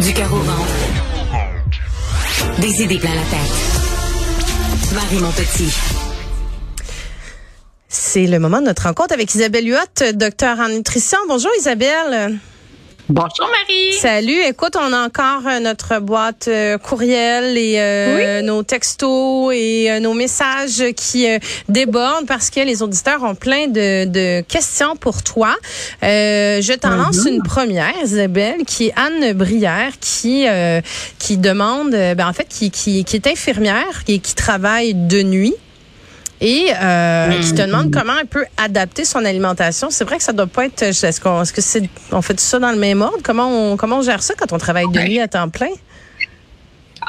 Du carreau ventre. Des idées plein la tête. Marie mon petit. C'est le moment de notre rencontre avec Isabelle Huot, docteur en nutrition. Bonjour Isabelle. Bonjour Marie. Salut. Écoute, on a encore euh, notre boîte euh, courriel et euh, nos textos et nos messages qui débordent parce que les auditeurs ont plein de, questions pour toi. je t'en lance une première, Isabelle, qui est Anne Brière, qui qui demande, ben en fait, qui, qui, qui est infirmière et qui travaille de nuit et euh, qui te demande comment elle peut adapter son alimentation. C'est vrai que ça doit pas être. Est-ce qu'on, est-ce que c'est, on fait tout ça dans le même ordre? Comment on, comment on gère ça quand on travaille de nuit à temps plein?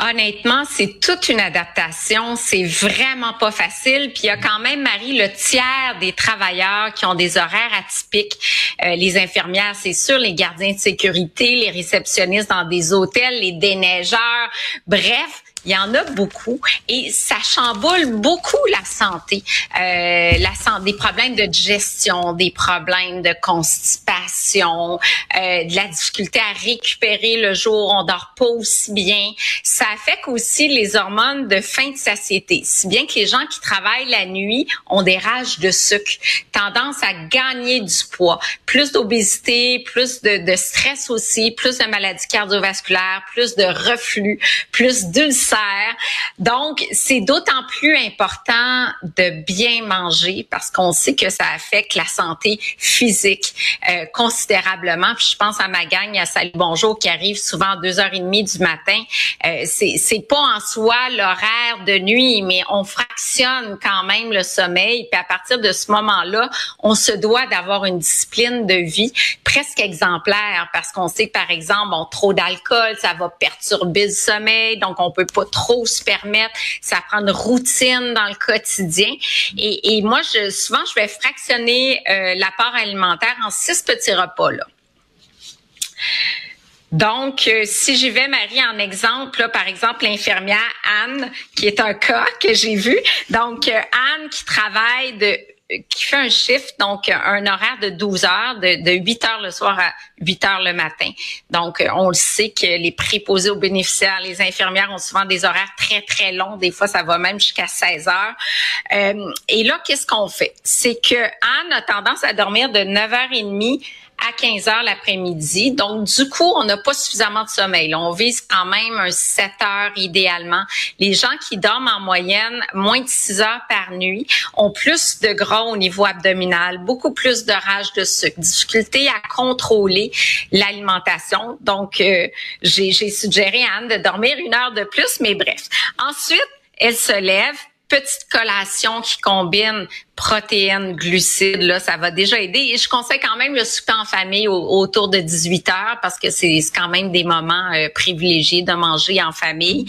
Honnêtement, c'est toute une adaptation. C'est vraiment pas facile. Puis il y a quand même, Marie, le tiers des travailleurs qui ont des horaires atypiques. Euh, les infirmières, c'est sûr, les gardiens de sécurité, les réceptionnistes dans des hôtels, les déneigeurs. Bref, il y en a beaucoup et ça chamboule beaucoup la santé, euh, la santé, des problèmes de digestion, des problèmes de constipation, euh, de la difficulté à récupérer le jour, on dort pas aussi bien. Ça affecte aussi les hormones de fin de satiété, si bien que les gens qui travaillent la nuit ont des rages de sucre, tendance à gagner du poids, plus d'obésité, plus de, de stress aussi, plus de maladies cardiovasculaires, plus de reflux, plus d'ulcères donc, c'est d'autant plus important de bien manger parce qu'on sait que ça affecte la santé physique euh, considérablement. Puis je pense à ma gang à Salut Bonjour qui arrive souvent à 2h30 du matin. Euh, c'est, pas en soi l'horaire de nuit, mais on fractionne quand même le sommeil. Puis à partir de ce moment-là, on se doit d'avoir une discipline de vie presque exemplaire parce qu'on sait par exemple, bon, trop d'alcool, ça va perturber le sommeil, donc on peut pas trop se permettre. Ça prend une routine dans le quotidien. Et, moi, souvent, je vais fractionner euh, l'apport alimentaire en six petits repas. Là. Donc, euh, si j'y vais, Marie, en exemple, par exemple, l'infirmière Anne, qui est un cas que j'ai vu. Donc, euh, Anne qui travaille de qui fait un shift, donc un horaire de 12 heures, de, de 8 heures le soir à 8 heures le matin. Donc, on le sait que les préposés aux bénéficiaires, les infirmières ont souvent des horaires très, très longs. Des fois, ça va même jusqu'à 16 heures. Euh, et là, qu'est-ce qu'on fait? C'est que Anne a tendance à dormir de 9h30 à 15 heures l'après-midi. Donc, du coup, on n'a pas suffisamment de sommeil. on vise quand même un 7 heures idéalement. Les gens qui dorment en moyenne moins de 6 heures par nuit ont plus de gras au niveau abdominal, beaucoup plus de rage de sucre, difficulté à contrôler l'alimentation. Donc, euh, j'ai suggéré à Anne de dormir une heure de plus, mais bref. Ensuite, elle se lève, petite collation qui combine protéines, glucides, là, ça va déjà aider. Et je conseille quand même le souper en famille autour de 18 heures parce que c'est quand même des moments euh, privilégiés de manger en famille.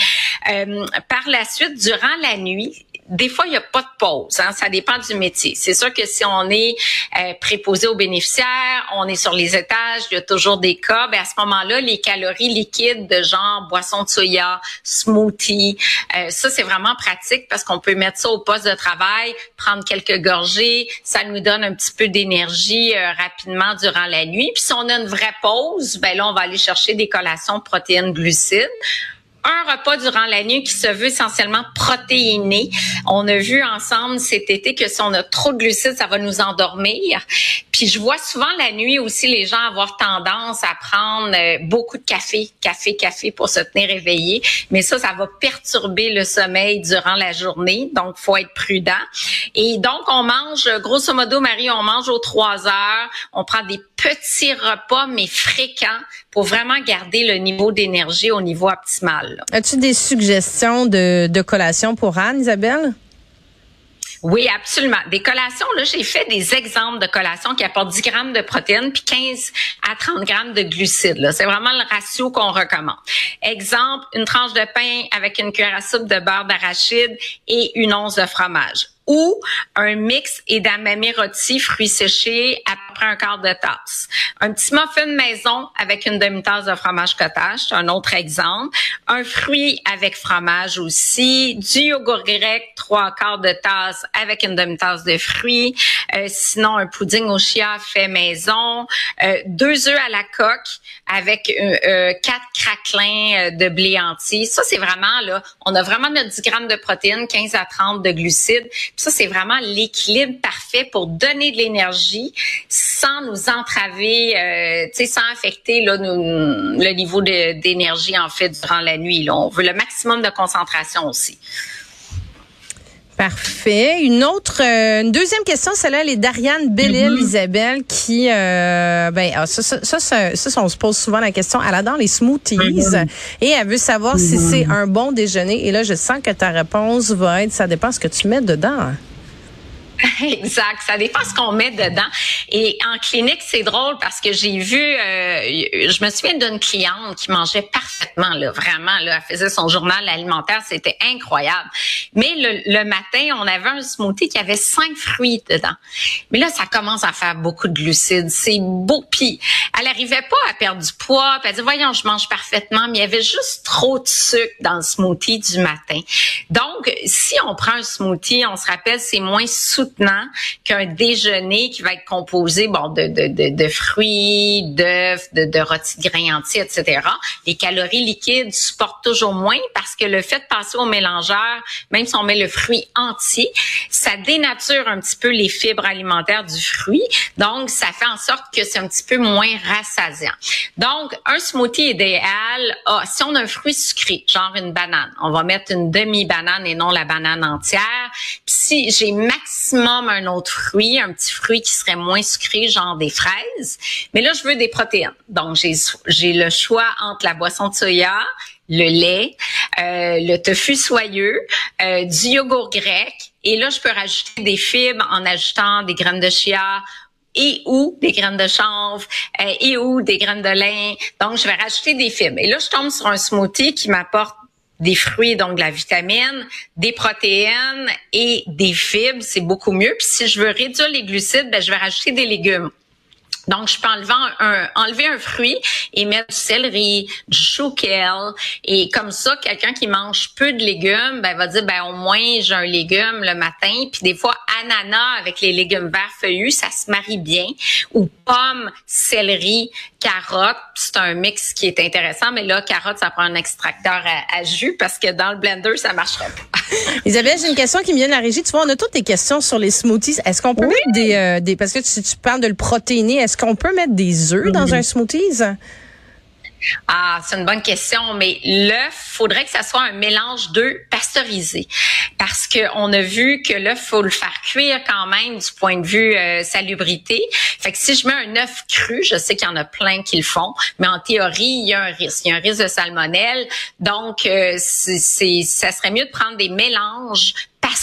Euh, par la suite, durant la nuit, des fois, il n'y a pas de pause. Hein, ça dépend du métier. C'est sûr que si on est euh, préposé aux bénéficiaires, on est sur les étages, il y a toujours des cas. Ben à ce moment-là, les calories liquides de genre boisson de soya, smoothie, euh, ça c'est vraiment pratique parce qu'on peut mettre ça au poste de travail, prendre quelques gorgées, ça nous donne un petit peu d'énergie euh, rapidement durant la nuit. Puis si on a une vraie pause, ben là on va aller chercher des collations protéines glucides un repas durant la nuit qui se veut essentiellement protéiné. On a vu ensemble cet été que si on a trop de glucides, ça va nous endormir. Puis je vois souvent la nuit aussi les gens avoir tendance à prendre euh, beaucoup de café, café, café pour se tenir éveillé. Mais ça, ça va perturber le sommeil durant la journée. Donc, faut être prudent. Et donc, on mange, grosso modo, Marie, on mange aux trois heures. On prend des petits repas, mais fréquents pour vraiment garder le niveau d'énergie au niveau optimal. As-tu des suggestions de, de collation pour Anne, Isabelle? Oui, absolument. Des collations, là, j'ai fait des exemples de collations qui apportent 10 grammes de protéines puis 15 à 30 grammes de glucides. C'est vraiment le ratio qu'on recommande. Exemple, une tranche de pain avec une cuillère à soupe de beurre d'arachide et une once de fromage ou un mix edamame rôti, fruits séchés, à un quart de tasse. Un petit muffin maison avec une demi-tasse de fromage cottage, c'est un autre exemple. Un fruit avec fromage aussi. Du yogourt grec, trois quarts de tasse avec une demi-tasse de fruits. Euh, sinon, un pudding au chia fait maison. Euh, deux œufs à la coque avec euh, quatre craquelins de blé entier. Ça, c'est vraiment, là, on a vraiment notre 10 grammes de protéines, 15 à 30 de glucides. ça, c'est vraiment l'équilibre parfait pour donner de l'énergie sans nous entraver, euh, sans affecter là, le niveau d'énergie en fait durant la nuit. Là. On veut le maximum de concentration aussi. Parfait. Une autre, euh, une deuxième question, celle-là, elle est d'Ariane Bellil, mm-hmm. Isabelle, qui, euh, ben, ah, ça, ça, ça, ça, on se pose souvent la question. Elle adore les smoothies mm-hmm. et elle veut savoir si mm-hmm. c'est un bon déjeuner. Et là, je sens que ta réponse va être, ça dépend ce que tu mets dedans. Exact. Ça dépend ce qu'on met dedans. Et en clinique, c'est drôle parce que j'ai vu, euh, je me souviens d'une cliente qui mangeait parfaitement, là, vraiment. Là, elle faisait son journal alimentaire, c'était incroyable. Mais le, matin, on avait un smoothie qui avait cinq fruits dedans. Mais là, ça commence à faire beaucoup de glucides. C'est beau. Puis, elle arrivait pas à perdre du poids. Puis elle dit, voyons, je mange parfaitement, mais il y avait juste trop de sucre dans le smoothie du matin. Donc, si on prend un smoothie, on se rappelle, c'est moins soutenu qu'un déjeuner qui va être composé bon de, de, de, de fruits, d'œufs, de, de rôtis de grains entiers, etc. Les calories liquides supportent toujours moins parce que le fait de passer au mélangeur, même si on met le fruit entier, ça dénature un petit peu les fibres alimentaires du fruit. Donc, ça fait en sorte que c'est un petit peu moins rassasiant. Donc, un smoothie idéal, si on a un fruit sucré, genre une banane, on va mettre une demi-banane et non la banane entière. Puis si j'ai maximum un autre fruit, un petit fruit qui serait moins sucré, genre des fraises. Mais là, je veux des protéines. Donc, j'ai le choix entre la boisson de soya, le lait, euh, le tofu soyeux, euh, du yogourt grec. Et là, je peux rajouter des fibres en ajoutant des graines de chia et ou des graines de chanvre euh, et ou des graines de lin. Donc, je vais rajouter des fibres. Et là, je tombe sur un smoothie qui m'apporte des fruits, donc de la vitamine, des protéines et des fibres, c'est beaucoup mieux. Puis si je veux réduire les glucides, ben, je vais rajouter des légumes. Donc, je peux enlever un, enlever un fruit et mettre du céleri, du chou Et comme ça, quelqu'un qui mange peu de légumes, ben, va dire, ben, au moins, j'ai un légume le matin. Puis des fois, ananas avec les légumes verts feuillus, ça se marie bien. Ou pommes, céleri, carottes. C'est un mix qui est intéressant. Mais là, carottes, ça prend un extracteur à, jus parce que dans le blender, ça marcherait pas. Isabelle, j'ai une question qui me vient de la régie. Tu vois, on a toutes des questions sur les smoothies. Est-ce qu'on peut mettre des, euh, des, parce que tu, tu parles de le protéiner, est-ce qu'on peut mettre des œufs dans un smoothie? Ah, c'est une bonne question, mais l'œuf, faudrait que ça soit un mélange d'œufs pasteurisés, parce qu'on a vu que l'œuf faut le faire cuire quand même du point de vue euh, salubrité. Fait que si je mets un œuf cru, je sais qu'il y en a plein qui le font, mais en théorie il y a un risque, il y a un risque de salmonelle. Donc euh, c'est, ça serait mieux de prendre des mélanges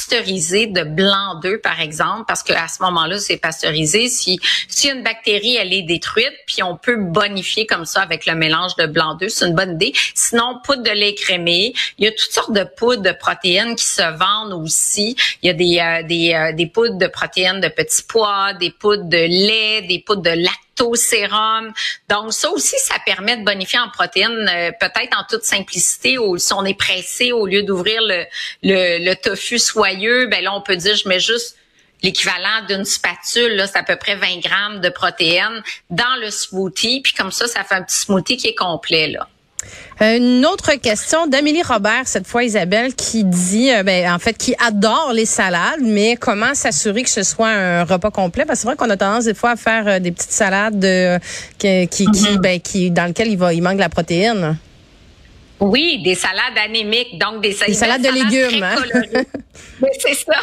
pasteurisé de blanc d'œuf, par exemple, parce qu'à ce moment-là, c'est pasteurisé. Si, si une bactérie, elle est détruite, puis on peut bonifier comme ça avec le mélange de blanc d'œuf, c'est une bonne idée. Sinon, poudre de lait crémé. Il y a toutes sortes de poudres de protéines qui se vendent aussi. Il y a des, euh, des, euh, des poudres de protéines de petits pois, des poudres de lait, des poudres de lactose sérum. Donc ça aussi, ça permet de bonifier en protéines, euh, peut-être en toute simplicité, ou si on est pressé, au lieu d'ouvrir le, le, tofu soyeux, ben là on peut dire je mets juste l'équivalent d'une spatule, là, c'est à peu près 20 grammes de protéines dans le smoothie, puis comme ça, ça fait un petit smoothie qui est complet là. Une autre question d'Amélie Robert, cette fois Isabelle, qui dit, euh, ben, en fait, qui adore les salades, mais comment s'assurer que ce soit un repas complet? Parce que c'est vrai qu'on a tendance des fois à faire euh, des petites salades euh, qui, qui, mm-hmm. ben, qui, dans lesquelles il, va, il manque la protéine. Oui, des salades anémiques, donc des, salades de légumes. Hein? c'est ça.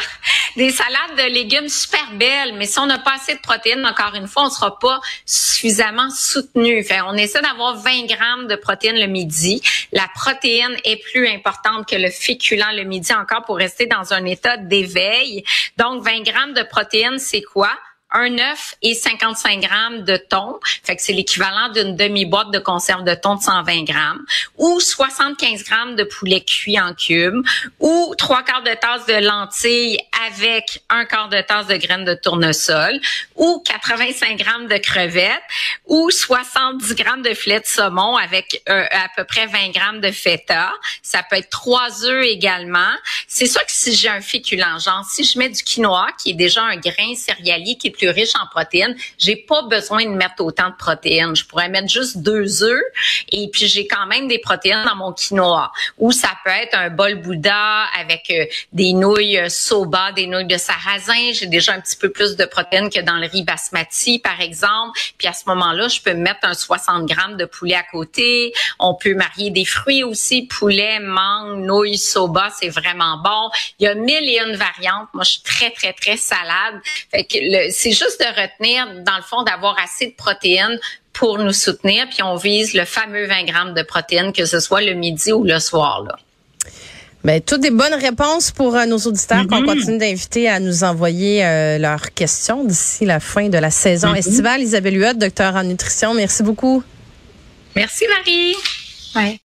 Des salades de légumes super belles, mais si on n'a pas assez de protéines, encore une fois, on ne sera pas suffisamment soutenu. Fait, on essaie d'avoir 20 grammes de protéines le midi. La protéine est plus importante que le féculent le midi encore pour rester dans un état d'éveil. Donc, 20 grammes de protéines, c'est quoi? Un œuf et 55 grammes de thon, fait que c'est l'équivalent d'une demi-boîte de conserve de thon de 120 grammes, ou 75 grammes de poulet cuit en cubes, ou trois quarts de tasse de lentilles avec un quart de tasse de graines de tournesol, ou 85 grammes de crevettes, ou 70 grammes de filet de saumon avec euh, à peu près 20 grammes de feta. Ça peut être trois œufs également. C'est sûr que si j'ai un féculent, genre si je mets du quinoa, qui est déjà un grain céréalier riche en protéines, j'ai pas besoin de mettre autant de protéines. Je pourrais mettre juste deux œufs et puis j'ai quand même des protéines dans mon quinoa. Ou ça peut être un bol Bouddha avec euh, des nouilles euh, soba, des nouilles de sarrasin. J'ai déjà un petit peu plus de protéines que dans le riz basmati, par exemple. Puis à ce moment-là, je peux mettre un 60 grammes de poulet à côté. On peut marier des fruits aussi, poulet, mangue, nouilles, soba, c'est vraiment bon. Il y a mille et une variantes. Moi, je suis très, très, très salade. Fait que c'est juste de retenir, dans le fond, d'avoir assez de protéines pour nous soutenir, puis on vise le fameux 20 grammes de protéines, que ce soit le midi ou le soir. Là. Bien, toutes des bonnes réponses pour euh, nos auditeurs qu'on mm-hmm. continue d'inviter à nous envoyer euh, leurs questions d'ici la fin de la saison mm-hmm. estivale. Isabelle Huot, docteur en nutrition, merci beaucoup. Merci Marie. Ouais.